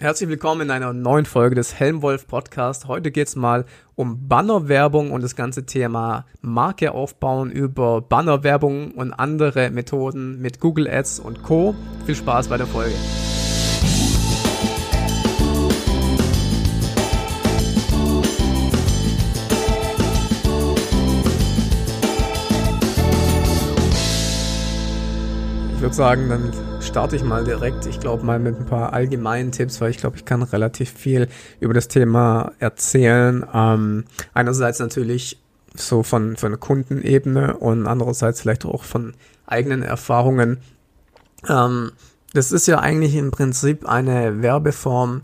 Herzlich willkommen in einer neuen Folge des Helmwolf Podcast. Heute geht's mal um Bannerwerbung und das ganze Thema Marke aufbauen über Bannerwerbung und andere Methoden mit Google Ads und Co. Viel Spaß bei der Folge. Ich würde sagen, dann starte ich mal direkt. Ich glaube mal mit ein paar allgemeinen Tipps, weil ich glaube, ich kann relativ viel über das Thema erzählen. Ähm, einerseits natürlich so von, von Kundenebene und andererseits vielleicht auch von eigenen Erfahrungen. Ähm, das ist ja eigentlich im Prinzip eine Werbeform,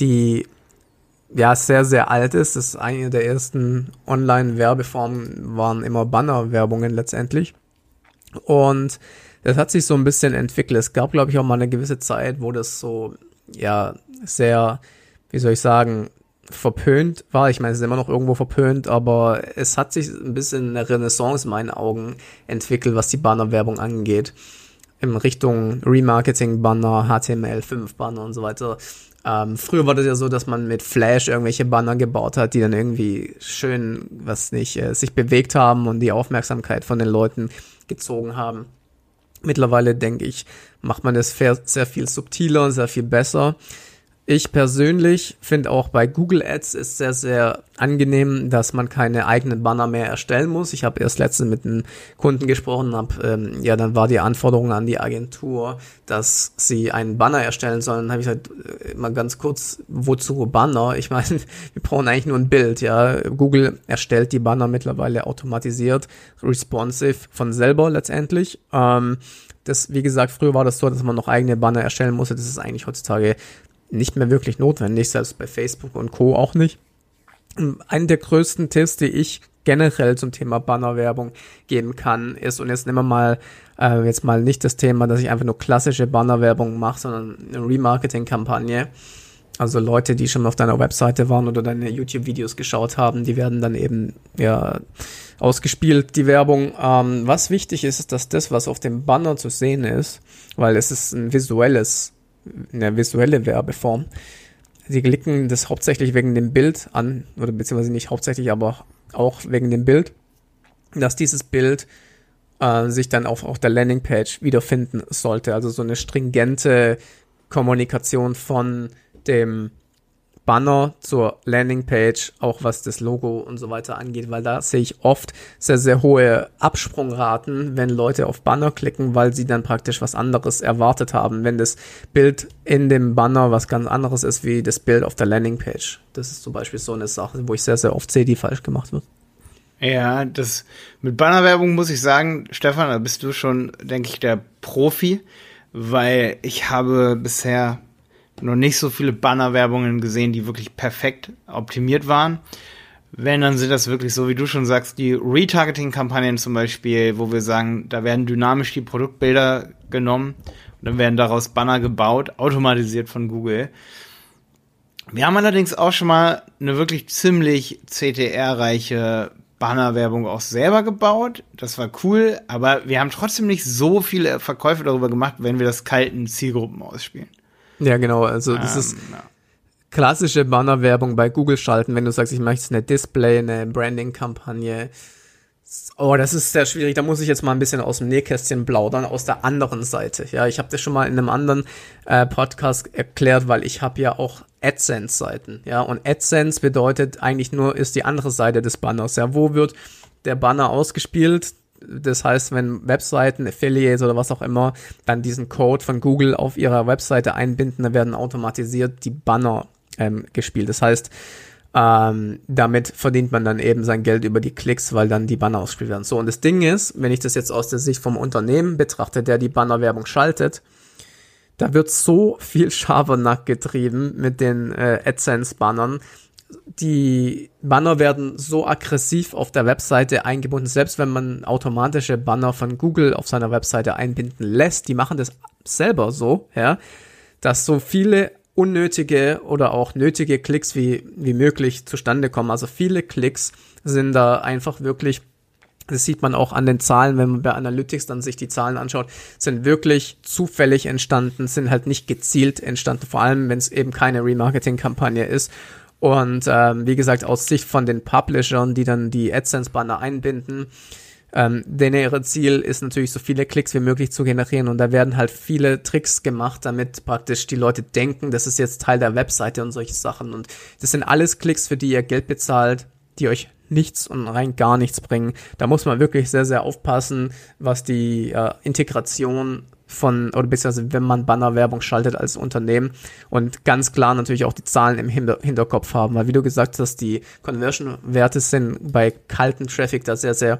die ja sehr, sehr alt ist. Das ist eine der ersten Online-Werbeformen, waren immer Banner-Werbungen letztendlich. Und das hat sich so ein bisschen entwickelt. Es gab, glaube ich, auch mal eine gewisse Zeit, wo das so, ja, sehr, wie soll ich sagen, verpönt war. Ich meine, es ist immer noch irgendwo verpönt, aber es hat sich ein bisschen eine Renaissance in meinen Augen entwickelt, was die Bannerwerbung angeht. In Richtung Remarketing-Banner, HTML5-Banner und so weiter. Ähm, früher war das ja so, dass man mit Flash irgendwelche Banner gebaut hat, die dann irgendwie schön, was nicht, äh, sich bewegt haben und die Aufmerksamkeit von den Leuten gezogen haben. Mittlerweile denke ich, macht man das sehr viel subtiler sehr viel besser. Ich persönlich finde auch bei Google Ads ist sehr, sehr angenehm, dass man keine eigenen Banner mehr erstellen muss. Ich habe erst letztens mit einem Kunden gesprochen, hab, ähm, ja, dann war die Anforderung an die Agentur, dass sie einen Banner erstellen sollen. Dann habe ich gesagt, äh, mal ganz kurz, wozu Banner? Ich meine, wir brauchen eigentlich nur ein Bild, ja. Google erstellt die Banner mittlerweile automatisiert, responsive von selber letztendlich. Ähm, das, wie gesagt, früher war das so, dass man noch eigene Banner erstellen musste. Das ist eigentlich heutzutage nicht mehr wirklich notwendig, selbst bei Facebook und Co. auch nicht. Einen der größten Tipps, die ich generell zum Thema Bannerwerbung geben kann, ist, und jetzt nehmen wir mal äh, jetzt mal nicht das Thema, dass ich einfach nur klassische Bannerwerbung mache, sondern eine Remarketing-Kampagne. Also Leute, die schon auf deiner Webseite waren oder deine YouTube-Videos geschaut haben, die werden dann eben ja ausgespielt, die Werbung. Ähm, was wichtig ist, ist, dass das, was auf dem Banner zu sehen ist, weil es ist ein visuelles eine visuelle Werbeform. Sie klicken das hauptsächlich wegen dem Bild an, oder beziehungsweise nicht hauptsächlich, aber auch wegen dem Bild, dass dieses Bild äh, sich dann auf, auf der Landingpage wiederfinden sollte. Also so eine stringente Kommunikation von dem Banner zur Landingpage, auch was das Logo und so weiter angeht, weil da sehe ich oft sehr, sehr hohe Absprungraten, wenn Leute auf Banner klicken, weil sie dann praktisch was anderes erwartet haben, wenn das Bild in dem Banner was ganz anderes ist wie das Bild auf der Landingpage. Das ist zum Beispiel so eine Sache, wo ich sehr, sehr oft sehe, die falsch gemacht wird. Ja, das mit Bannerwerbung muss ich sagen, Stefan, da bist du schon, denke ich, der Profi, weil ich habe bisher noch nicht so viele Bannerwerbungen gesehen, die wirklich perfekt optimiert waren. Wenn, dann sind das wirklich so, wie du schon sagst, die Retargeting-Kampagnen zum Beispiel, wo wir sagen, da werden dynamisch die Produktbilder genommen und dann werden daraus Banner gebaut, automatisiert von Google. Wir haben allerdings auch schon mal eine wirklich ziemlich CTR-reiche Bannerwerbung auch selber gebaut. Das war cool, aber wir haben trotzdem nicht so viele Verkäufe darüber gemacht, wenn wir das kalten Zielgruppen ausspielen. Ja, genau. Also das ähm, ist klassische Bannerwerbung bei Google schalten, wenn du sagst, ich möchte eine Display, eine Branding-Kampagne. Oh, das ist sehr schwierig. Da muss ich jetzt mal ein bisschen aus dem Nähkästchen plaudern, aus der anderen Seite. Ja, ich habe das schon mal in einem anderen äh, Podcast erklärt, weil ich habe ja auch AdSense-Seiten. Ja, und AdSense bedeutet eigentlich nur, ist die andere Seite des Banners. Ja, wo wird der Banner ausgespielt? Das heißt, wenn Webseiten, Affiliates oder was auch immer dann diesen Code von Google auf ihrer Webseite einbinden, dann werden automatisiert die Banner ähm, gespielt. Das heißt, ähm, damit verdient man dann eben sein Geld über die Klicks, weil dann die Banner ausgespielt werden. So, und das Ding ist, wenn ich das jetzt aus der Sicht vom Unternehmen betrachte, der die Bannerwerbung schaltet, da wird so viel Schabernack getrieben mit den äh, AdSense-Bannern, die Banner werden so aggressiv auf der Webseite eingebunden, selbst wenn man automatische Banner von Google auf seiner Webseite einbinden lässt, die machen das selber so, ja, dass so viele unnötige oder auch nötige Klicks wie, wie möglich zustande kommen. Also viele Klicks sind da einfach wirklich das sieht man auch an den Zahlen, wenn man bei Analytics dann sich die Zahlen anschaut, sind wirklich zufällig entstanden, sind halt nicht gezielt entstanden, vor allem wenn es eben keine Remarketing-Kampagne ist. Und ähm, wie gesagt, aus Sicht von den Publishern, die dann die AdSense-Banner einbinden, ähm, denn ihre Ziel ist natürlich, so viele Klicks wie möglich zu generieren und da werden halt viele Tricks gemacht, damit praktisch die Leute denken, das ist jetzt Teil der Webseite und solche Sachen. Und das sind alles Klicks, für die ihr Geld bezahlt, die euch nichts und rein gar nichts bringen. Da muss man wirklich sehr, sehr aufpassen, was die äh, Integration von, oder beziehungsweise wenn man Bannerwerbung schaltet als Unternehmen und ganz klar natürlich auch die Zahlen im Hinter Hinterkopf haben, weil wie du gesagt hast, die Conversion-Werte sind bei kalten Traffic da sehr, sehr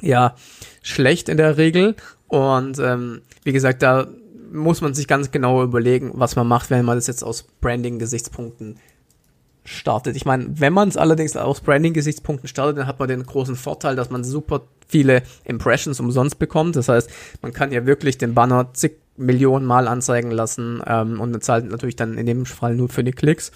ja, schlecht in der Regel. Und ähm, wie gesagt, da muss man sich ganz genau überlegen, was man macht, wenn man das jetzt aus Branding-Gesichtspunkten startet. Ich meine, wenn man es allerdings aus Branding-Gesichtspunkten startet, dann hat man den großen Vorteil, dass man super viele Impressions umsonst bekommt. Das heißt, man kann ja wirklich den Banner zig Millionen Mal anzeigen lassen ähm, und zahlt natürlich dann in dem Fall nur für die Klicks.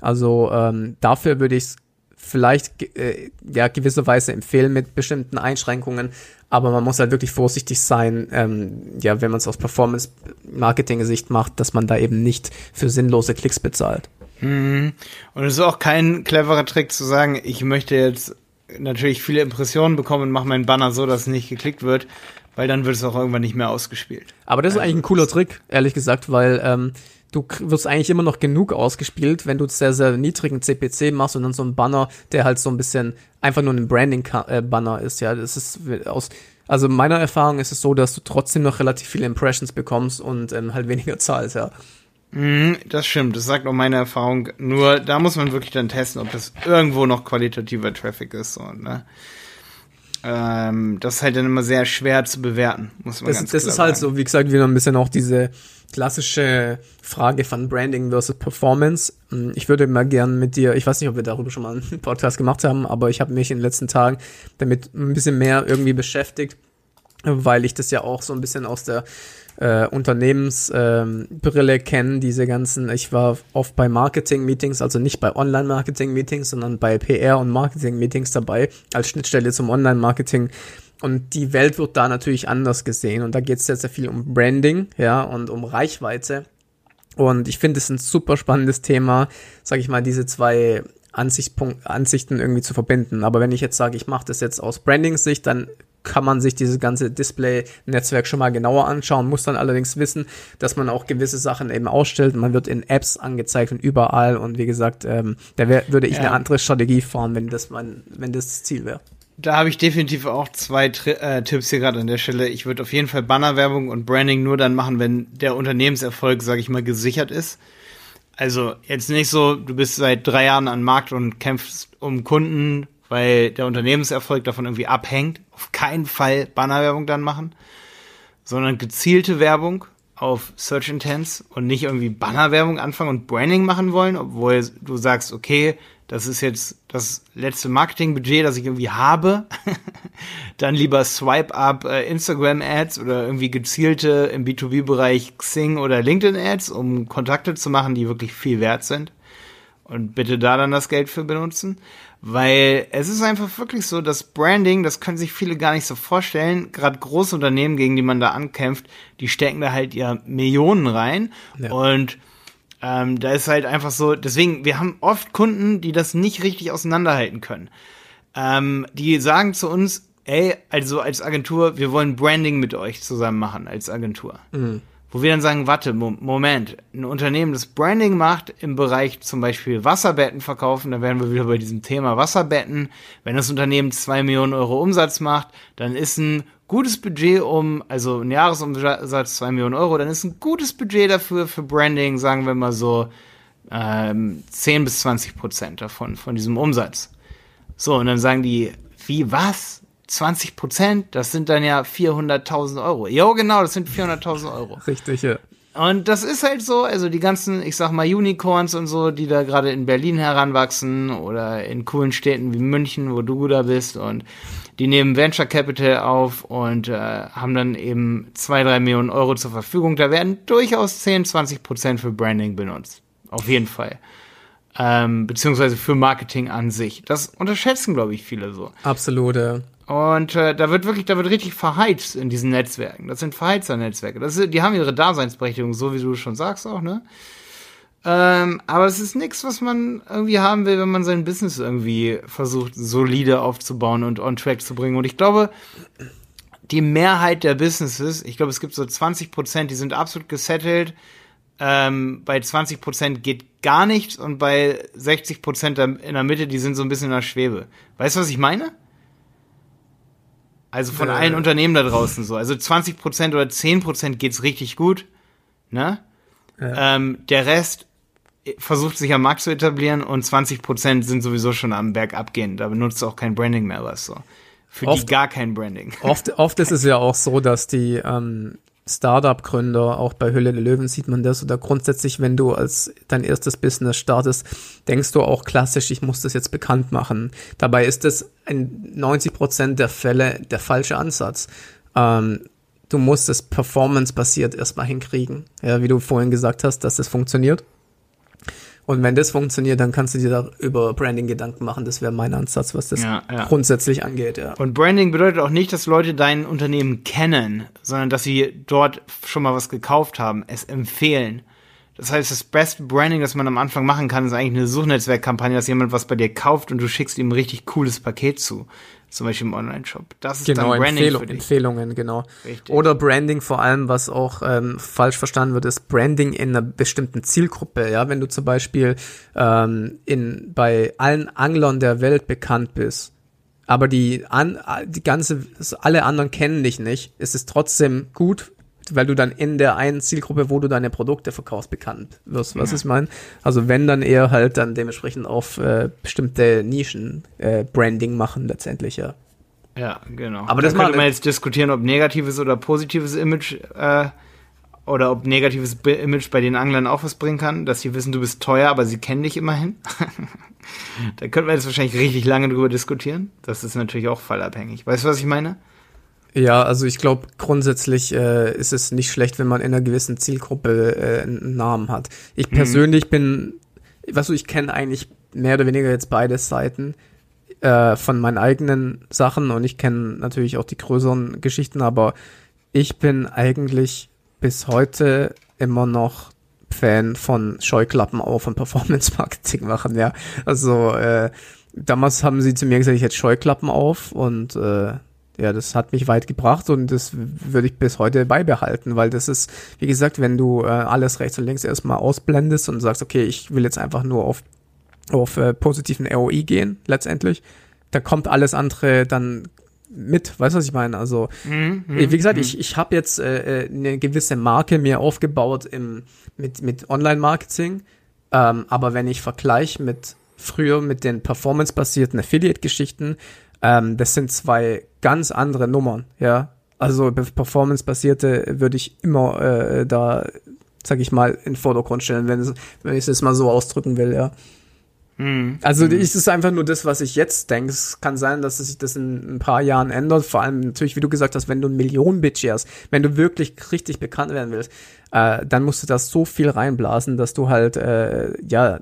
Also ähm, dafür würde ich es vielleicht äh, ja gewisserweise empfehlen mit bestimmten Einschränkungen, aber man muss halt wirklich vorsichtig sein, ähm, ja, wenn man es aus Performance-Marketing-Sicht macht, dass man da eben nicht für sinnlose Klicks bezahlt. Mhm. Und es ist auch kein cleverer Trick zu sagen, ich möchte jetzt natürlich viele Impressionen bekommen und mache meinen Banner so, dass nicht geklickt wird, weil dann wird es auch irgendwann nicht mehr ausgespielt. Aber das ist also eigentlich ein cooler Trick, ehrlich gesagt, weil ähm, du wirst eigentlich immer noch genug ausgespielt, wenn du sehr, sehr niedrigen CPC machst und dann so ein Banner, der halt so ein bisschen einfach nur ein Branding-Banner ist, ja. Das ist aus, also meiner Erfahrung ist es so, dass du trotzdem noch relativ viele Impressions bekommst und ähm, halt weniger zahlst, ja. Mhm, das stimmt, das sagt auch meine Erfahrung. Nur da muss man wirklich dann testen, ob das irgendwo noch qualitativer Traffic ist. So, ne? ähm, das ist halt dann immer sehr schwer zu bewerten, muss man das, ganz Das ist halt so, wie gesagt, wieder ein bisschen auch diese klassische Frage von Branding versus Performance. Hm, ich würde mal gern mit dir, ich weiß nicht, ob wir darüber schon mal einen Podcast gemacht haben, aber ich habe mich in den letzten Tagen damit ein bisschen mehr irgendwie beschäftigt, weil ich das ja auch so ein bisschen aus der äh, Unternehmensbrille ähm, kennen, diese ganzen, ich war oft bei Marketing-Meetings, also nicht bei Online-Marketing-Meetings, sondern bei PR- und Marketing-Meetings dabei, als Schnittstelle zum Online-Marketing. Und die Welt wird da natürlich anders gesehen. Und da geht es sehr, sehr viel um Branding, ja, und um Reichweite. Und ich finde es ein super spannendes Thema, sage ich mal, diese zwei Ansichten irgendwie zu verbinden. Aber wenn ich jetzt sage, ich mache das jetzt aus Branding-Sicht, dann kann man sich dieses ganze Display-Netzwerk schon mal genauer anschauen, muss dann allerdings wissen, dass man auch gewisse Sachen eben ausstellt. Man wird in Apps angezeigt und überall und wie gesagt, ähm, da wär, würde ich ja. eine andere Strategie fahren, wenn das mein, wenn das, das Ziel wäre. Da habe ich definitiv auch zwei Tri äh, Tipps hier gerade an der Stelle. Ich würde auf jeden Fall Bannerwerbung und Branding nur dann machen, wenn der Unternehmenserfolg, sage ich mal, gesichert ist. Also jetzt nicht so, du bist seit drei Jahren am Markt und kämpfst um Kunden weil der Unternehmenserfolg davon irgendwie abhängt. Auf keinen Fall Bannerwerbung dann machen, sondern gezielte Werbung auf Search Intents und nicht irgendwie Bannerwerbung anfangen und Branding machen wollen, obwohl du sagst, okay, das ist jetzt das letzte Marketingbudget, das ich irgendwie habe, dann lieber Swipe Up äh, Instagram Ads oder irgendwie gezielte im B2B-Bereich Xing oder LinkedIn Ads, um Kontakte zu machen, die wirklich viel wert sind. Und bitte da dann das Geld für benutzen. Weil es ist einfach wirklich so, dass Branding, das können sich viele gar nicht so vorstellen, gerade große Unternehmen, gegen die man da ankämpft, die stecken da halt ja Millionen rein. Ja. Und ähm, da ist halt einfach so, deswegen, wir haben oft Kunden, die das nicht richtig auseinanderhalten können. Ähm, die sagen zu uns, ey, also als Agentur, wir wollen Branding mit euch zusammen machen, als Agentur. Mhm wo wir dann sagen, warte, Moment, ein Unternehmen, das Branding macht im Bereich zum Beispiel Wasserbetten verkaufen, da wären wir wieder bei diesem Thema Wasserbetten. Wenn das Unternehmen zwei Millionen Euro Umsatz macht, dann ist ein gutes Budget um, also ein Jahresumsatz zwei Millionen Euro, dann ist ein gutes Budget dafür für Branding, sagen wir mal so, ähm, 10 bis 20 Prozent davon, von diesem Umsatz. So, und dann sagen die, wie, was? 20 Prozent, das sind dann ja 400.000 Euro. Jo, genau, das sind 400.000 Euro. Richtig, ja. Und das ist halt so, also die ganzen, ich sag mal, Unicorns und so, die da gerade in Berlin heranwachsen oder in coolen Städten wie München, wo du da bist und die nehmen Venture Capital auf und äh, haben dann eben zwei, drei Millionen Euro zur Verfügung. Da werden durchaus 10, 20 Prozent für Branding benutzt. Auf jeden Fall ähm, beziehungsweise für Marketing an sich. Das unterschätzen, glaube ich, viele so. Absolut. Ja. Und äh, da wird wirklich, da wird richtig verheizt in diesen Netzwerken. Das sind Verheizer-Netzwerke. Das ist, die haben ihre Daseinsberechtigung, so wie du schon sagst auch, ne? Ähm, aber es ist nichts, was man irgendwie haben will, wenn man sein Business irgendwie versucht, solide aufzubauen und on track zu bringen. Und ich glaube, die Mehrheit der Businesses, ich glaube, es gibt so 20 Prozent, die sind absolut gesettelt. Ähm, bei 20 Prozent geht gar nichts und bei 60 Prozent in der Mitte, die sind so ein bisschen in der Schwebe. Weißt du, was ich meine? Also von äh. allen Unternehmen da draußen so. Also 20 Prozent oder 10 Prozent geht's richtig gut. Ne? Ja. Ähm, der Rest versucht sich am Markt zu etablieren und 20 Prozent sind sowieso schon am Berg abgehen. Da benutzt auch kein Branding mehr was so. Für oft, die gar kein Branding. Oft, oft ist es ja auch so, dass die ähm, Startup-Gründer, auch bei Hülle der Löwen sieht man das, oder grundsätzlich, wenn du als dein erstes Business startest, denkst du auch klassisch, ich muss das jetzt bekannt machen. Dabei ist das in 90 Prozent der Fälle der falsche Ansatz. Ähm, du musst es performance-basiert erstmal hinkriegen. Ja, wie du vorhin gesagt hast, dass das funktioniert. Und wenn das funktioniert, dann kannst du dir da über Branding Gedanken machen. Das wäre mein Ansatz, was das ja, ja. grundsätzlich angeht. Ja. Und Branding bedeutet auch nicht, dass Leute dein Unternehmen kennen, sondern dass sie dort schon mal was gekauft haben, es empfehlen. Das heißt, das Best Branding, das man am Anfang machen kann, ist eigentlich eine Suchnetzwerkkampagne, dass jemand was bei dir kauft und du schickst ihm ein richtig cooles Paket zu zum Beispiel im Online-Shop. Das ist genau, dann Branding Empfehlung, für dich. Empfehlungen, genau. Richtig. Oder Branding vor allem, was auch ähm, falsch verstanden wird, ist Branding in einer bestimmten Zielgruppe. Ja, wenn du zum Beispiel ähm, in bei allen Anglern der Welt bekannt bist, aber die an die ganze alle anderen kennen dich nicht, ist es trotzdem gut weil du dann in der einen Zielgruppe, wo du deine Produkte verkaufst, bekannt wirst. Was ja. ich meine? Also wenn dann eher halt dann dementsprechend auf äh, bestimmte Nischen äh, Branding machen letztendlich, ja. Ja, genau. Aber das könnte man jetzt diskutieren, ob negatives oder positives Image äh, oder ob negatives Image bei den Anglern auch was bringen kann, dass sie wissen, du bist teuer, aber sie kennen dich immerhin. da könnten wir jetzt wahrscheinlich richtig lange drüber diskutieren. Das ist natürlich auch fallabhängig. Weißt du, was ich meine? Ja, also ich glaube, grundsätzlich äh, ist es nicht schlecht, wenn man in einer gewissen Zielgruppe äh, einen Namen hat. Ich mhm. persönlich mhm. bin, weißt du, ich kenne eigentlich mehr oder weniger jetzt beide Seiten äh, von meinen eigenen Sachen und ich kenne natürlich auch die größeren Geschichten, aber ich bin eigentlich bis heute immer noch Fan von Scheuklappen auf und Performance-Marketing machen, ja. Also äh, damals haben sie zu mir gesagt, ich hätte Scheuklappen auf und äh, ja, das hat mich weit gebracht und das würde ich bis heute beibehalten, weil das ist, wie gesagt, wenn du äh, alles rechts und links erstmal ausblendest und sagst, okay, ich will jetzt einfach nur auf, auf äh, positiven ROI gehen, letztendlich, da kommt alles andere dann mit, weißt du, was ich meine? Also, mhm, wie gesagt, mhm. ich, ich habe jetzt äh, äh, eine gewisse Marke mir aufgebaut im, mit, mit Online-Marketing, ähm, aber wenn ich vergleiche mit früher mit den performance-basierten Affiliate-Geschichten, ähm, das sind zwei ganz andere Nummern, ja. Also Performance-basierte würde ich immer äh, da, sag ich mal, in den Vordergrund stellen, wenn, wenn ich es jetzt mal so ausdrücken will, ja. Mhm. Also mhm. ist es einfach nur das, was ich jetzt denke. Es kann sein, dass sich das in ein paar Jahren ändert. Vor allem natürlich, wie du gesagt hast, wenn du ein Millionen-Budget hast, wenn du wirklich richtig bekannt werden willst, äh, dann musst du da so viel reinblasen, dass du halt, äh, ja,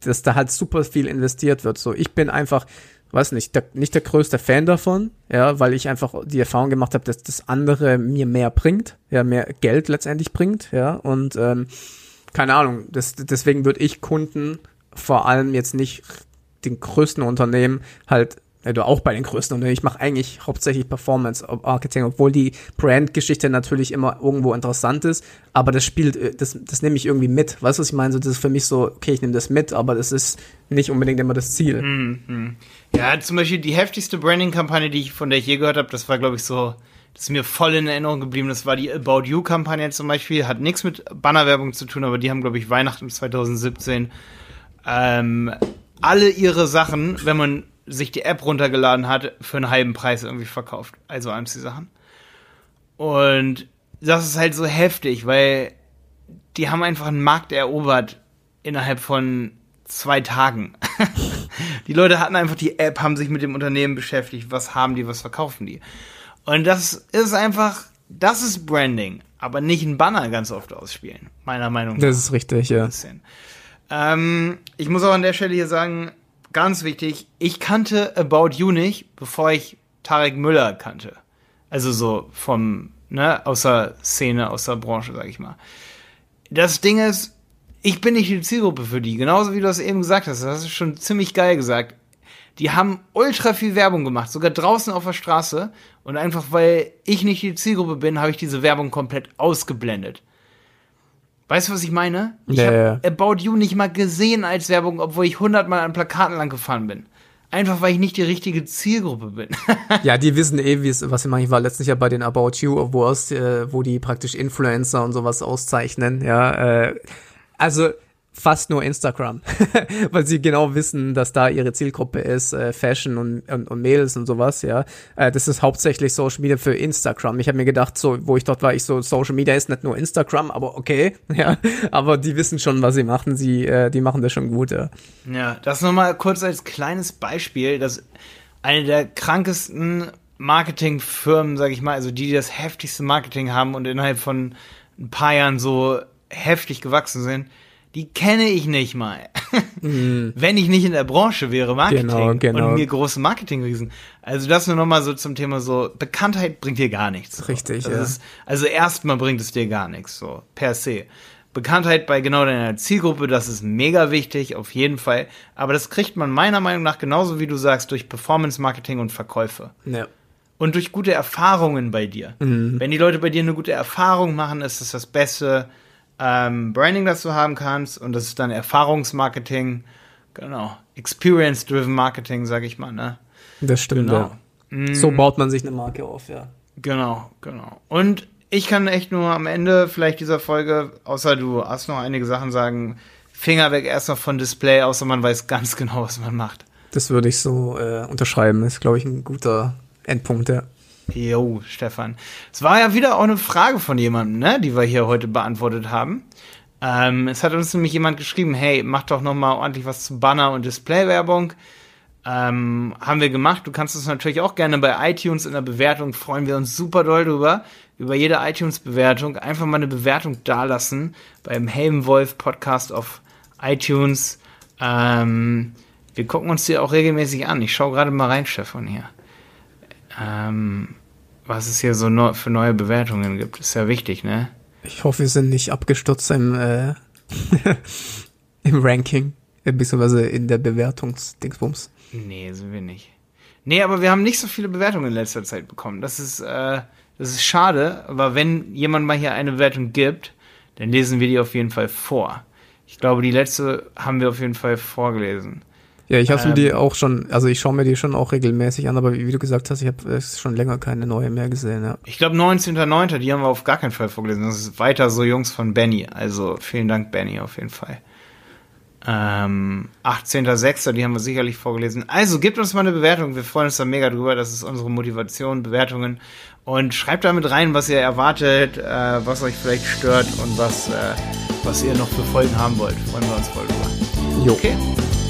dass da halt super viel investiert wird. So, ich bin einfach weiß nicht, der, nicht der größte Fan davon, ja, weil ich einfach die Erfahrung gemacht habe, dass das andere mir mehr bringt, ja, mehr Geld letztendlich bringt, ja, und ähm, keine Ahnung, das, deswegen würde ich Kunden vor allem jetzt nicht den größten Unternehmen halt ja, auch bei den größten Unternehmen. Ich mache eigentlich hauptsächlich Performance Marketing, obwohl die Brand-Geschichte natürlich immer irgendwo interessant ist, aber das spielt, äh, das, das nehme ich irgendwie mit. Weißt du, was ich meine? So, das ist für mich so, okay, ich nehme das mit, aber das ist nicht unbedingt immer das Ziel. -hmm. Ja, zum Beispiel die heftigste Branding-Kampagne, die ich, von der ich je gehört habe, das war, glaube ich, so, das ist mir voll in Erinnerung geblieben. Das war die About You-Kampagne zum Beispiel. Hat nichts mit Bannerwerbung zu tun, aber die haben, glaube ich, Weihnachten 2017 ähm, alle ihre Sachen, wenn man sich die App runtergeladen hat, für einen halben Preis irgendwie verkauft. Also AMC-Sachen. Und das ist halt so heftig, weil die haben einfach einen Markt erobert innerhalb von zwei Tagen. die Leute hatten einfach die App, haben sich mit dem Unternehmen beschäftigt, was haben die, was verkaufen die. Und das ist einfach, das ist Branding, aber nicht ein Banner ganz oft ausspielen, meiner Meinung nach. Das ist richtig, ja. Ähm, ich muss auch an der Stelle hier sagen, ganz wichtig, ich kannte About You nicht, bevor ich Tarek Müller kannte. Also so vom, ne, aus der Szene, aus der Branche, sag ich mal. Das Ding ist, ich bin nicht die Zielgruppe für die. Genauso wie du das eben gesagt hast. Das hast du schon ziemlich geil gesagt. Die haben ultra viel Werbung gemacht, sogar draußen auf der Straße. Und einfach weil ich nicht die Zielgruppe bin, habe ich diese Werbung komplett ausgeblendet. Weißt du, was ich meine? Ich Ja, habe ja. About You nicht mal gesehen als Werbung, obwohl ich hundertmal an Plakaten lang gefahren bin. Einfach weil ich nicht die richtige Zielgruppe bin. Ja, die wissen eh, wie es, was ich meine. Ich war letztens ja bei den About You Awards, äh, wo die praktisch Influencer und sowas auszeichnen, ja. Äh, also fast nur Instagram, weil sie genau wissen, dass da ihre Zielgruppe ist, äh, Fashion und, und, und Mädels und sowas, ja. Äh, das ist hauptsächlich Social Media für Instagram. Ich habe mir gedacht, so, wo ich dort war, ich so, Social Media ist nicht nur Instagram, aber okay, ja. Aber die wissen schon, was sie machen. Sie, äh, die machen das schon gut, ja. Ja, das nochmal kurz als kleines Beispiel, dass eine der krankesten Marketingfirmen, sag ich mal, also die, die das heftigste Marketing haben und innerhalb von ein paar Jahren so heftig gewachsen sind, die kenne ich nicht mal. Wenn ich nicht in der Branche wäre, Marketing Genau, genau. und mir große Marketingriesen. Also das nur nochmal so zum Thema so, Bekanntheit bringt dir gar nichts. Richtig, das ja. Ist, also erstmal bringt es dir gar nichts, so, per se. Bekanntheit bei genau deiner Zielgruppe, das ist mega wichtig, auf jeden Fall. Aber das kriegt man meiner Meinung nach genauso wie du sagst, durch Performance-Marketing und Verkäufe. ja. Und durch gute Erfahrungen bei dir. Wenn die Leute bei dir eine gute Erfahrung machen, ist das das beste ähm, Branding, das du haben kannst. Und das ist dann Erfahrungsmarketing. Genau. Experience-driven Marketing, sag ich mal, ne? Das stimmt, Genau. ja. So baut man sich eine Marke auf, ja. Genau, genau. Und ich kann echt nur am Ende vielleicht dieser Folge, außer du hast noch einige Sachen sagen, Finger weg erstmal von Display, außer man weiß ganz genau, was man macht. Das würde ich so äh, unterschreiben. Das ist, glaube ich, ein guter Endpunkt, ja. Jo, Stefan. Es war ja wieder auch eine Frage von jemandem, ne, die wir hier heute beantwortet haben. Ähm, es hat uns nämlich jemand geschrieben, hey, mach doch noch mal ordentlich was zu Banner- und Displaywerbung. Ähm, haben wir gemacht. Du kannst uns natürlich auch gerne bei iTunes in der Bewertung, freuen wir uns super doll drüber. Über jede iTunes-Bewertung einfach mal eine Bewertung dalassen beim Helmwolf Podcast auf iTunes. Ähm, wir gucken uns die auch regelmäßig an. Ich schaue gerade mal rein, Stefan, hier. Ähm, was es hier so neu, für neue Bewertungen gibt. Ist ja wichtig, ne? Ich hoffe, wir sind nicht abgestürzt im, äh, im Ranking, beziehungsweise in der Bewertungsdingsbums. Nee, sind wir nicht. Nee, aber wir haben nicht so viele Bewertungen in letzter Zeit bekommen. Das ist, äh, das ist schade, aber wenn jemand mal hier eine Bewertung gibt, dann lesen wir die auf jeden Fall vor. Ich glaube, die letzte haben wir auf jeden Fall vorgelesen. Ja, ich habe Ähm. mir die auch schon, also ich schaue mir die schon auch regelmäßig an, aber wie, wie du gesagt hast, ich habe schon länger keine neue mehr gesehen, ja. Ich glaube 19.09., die haben wir auf gar keinen Fall vorgelesen. Das ist weiter so Jungs von Benny. Also vielen Dank, Benny, auf jeden Fall. Ähm, 18.06., die haben wir sicherlich vorgelesen. Also gebt uns mal eine Bewertung. Wir freuen uns da mega drüber. Das ist unsere Motivation, Bewertungen. Und schreibt da mit rein, was ihr erwartet, äh, was euch vielleicht stört und was, äh, was ihr noch für Folgen haben wollt. Freuen wir uns voll drüber. Jo. Okay.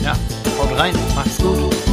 Ja, rein. Macht's gut.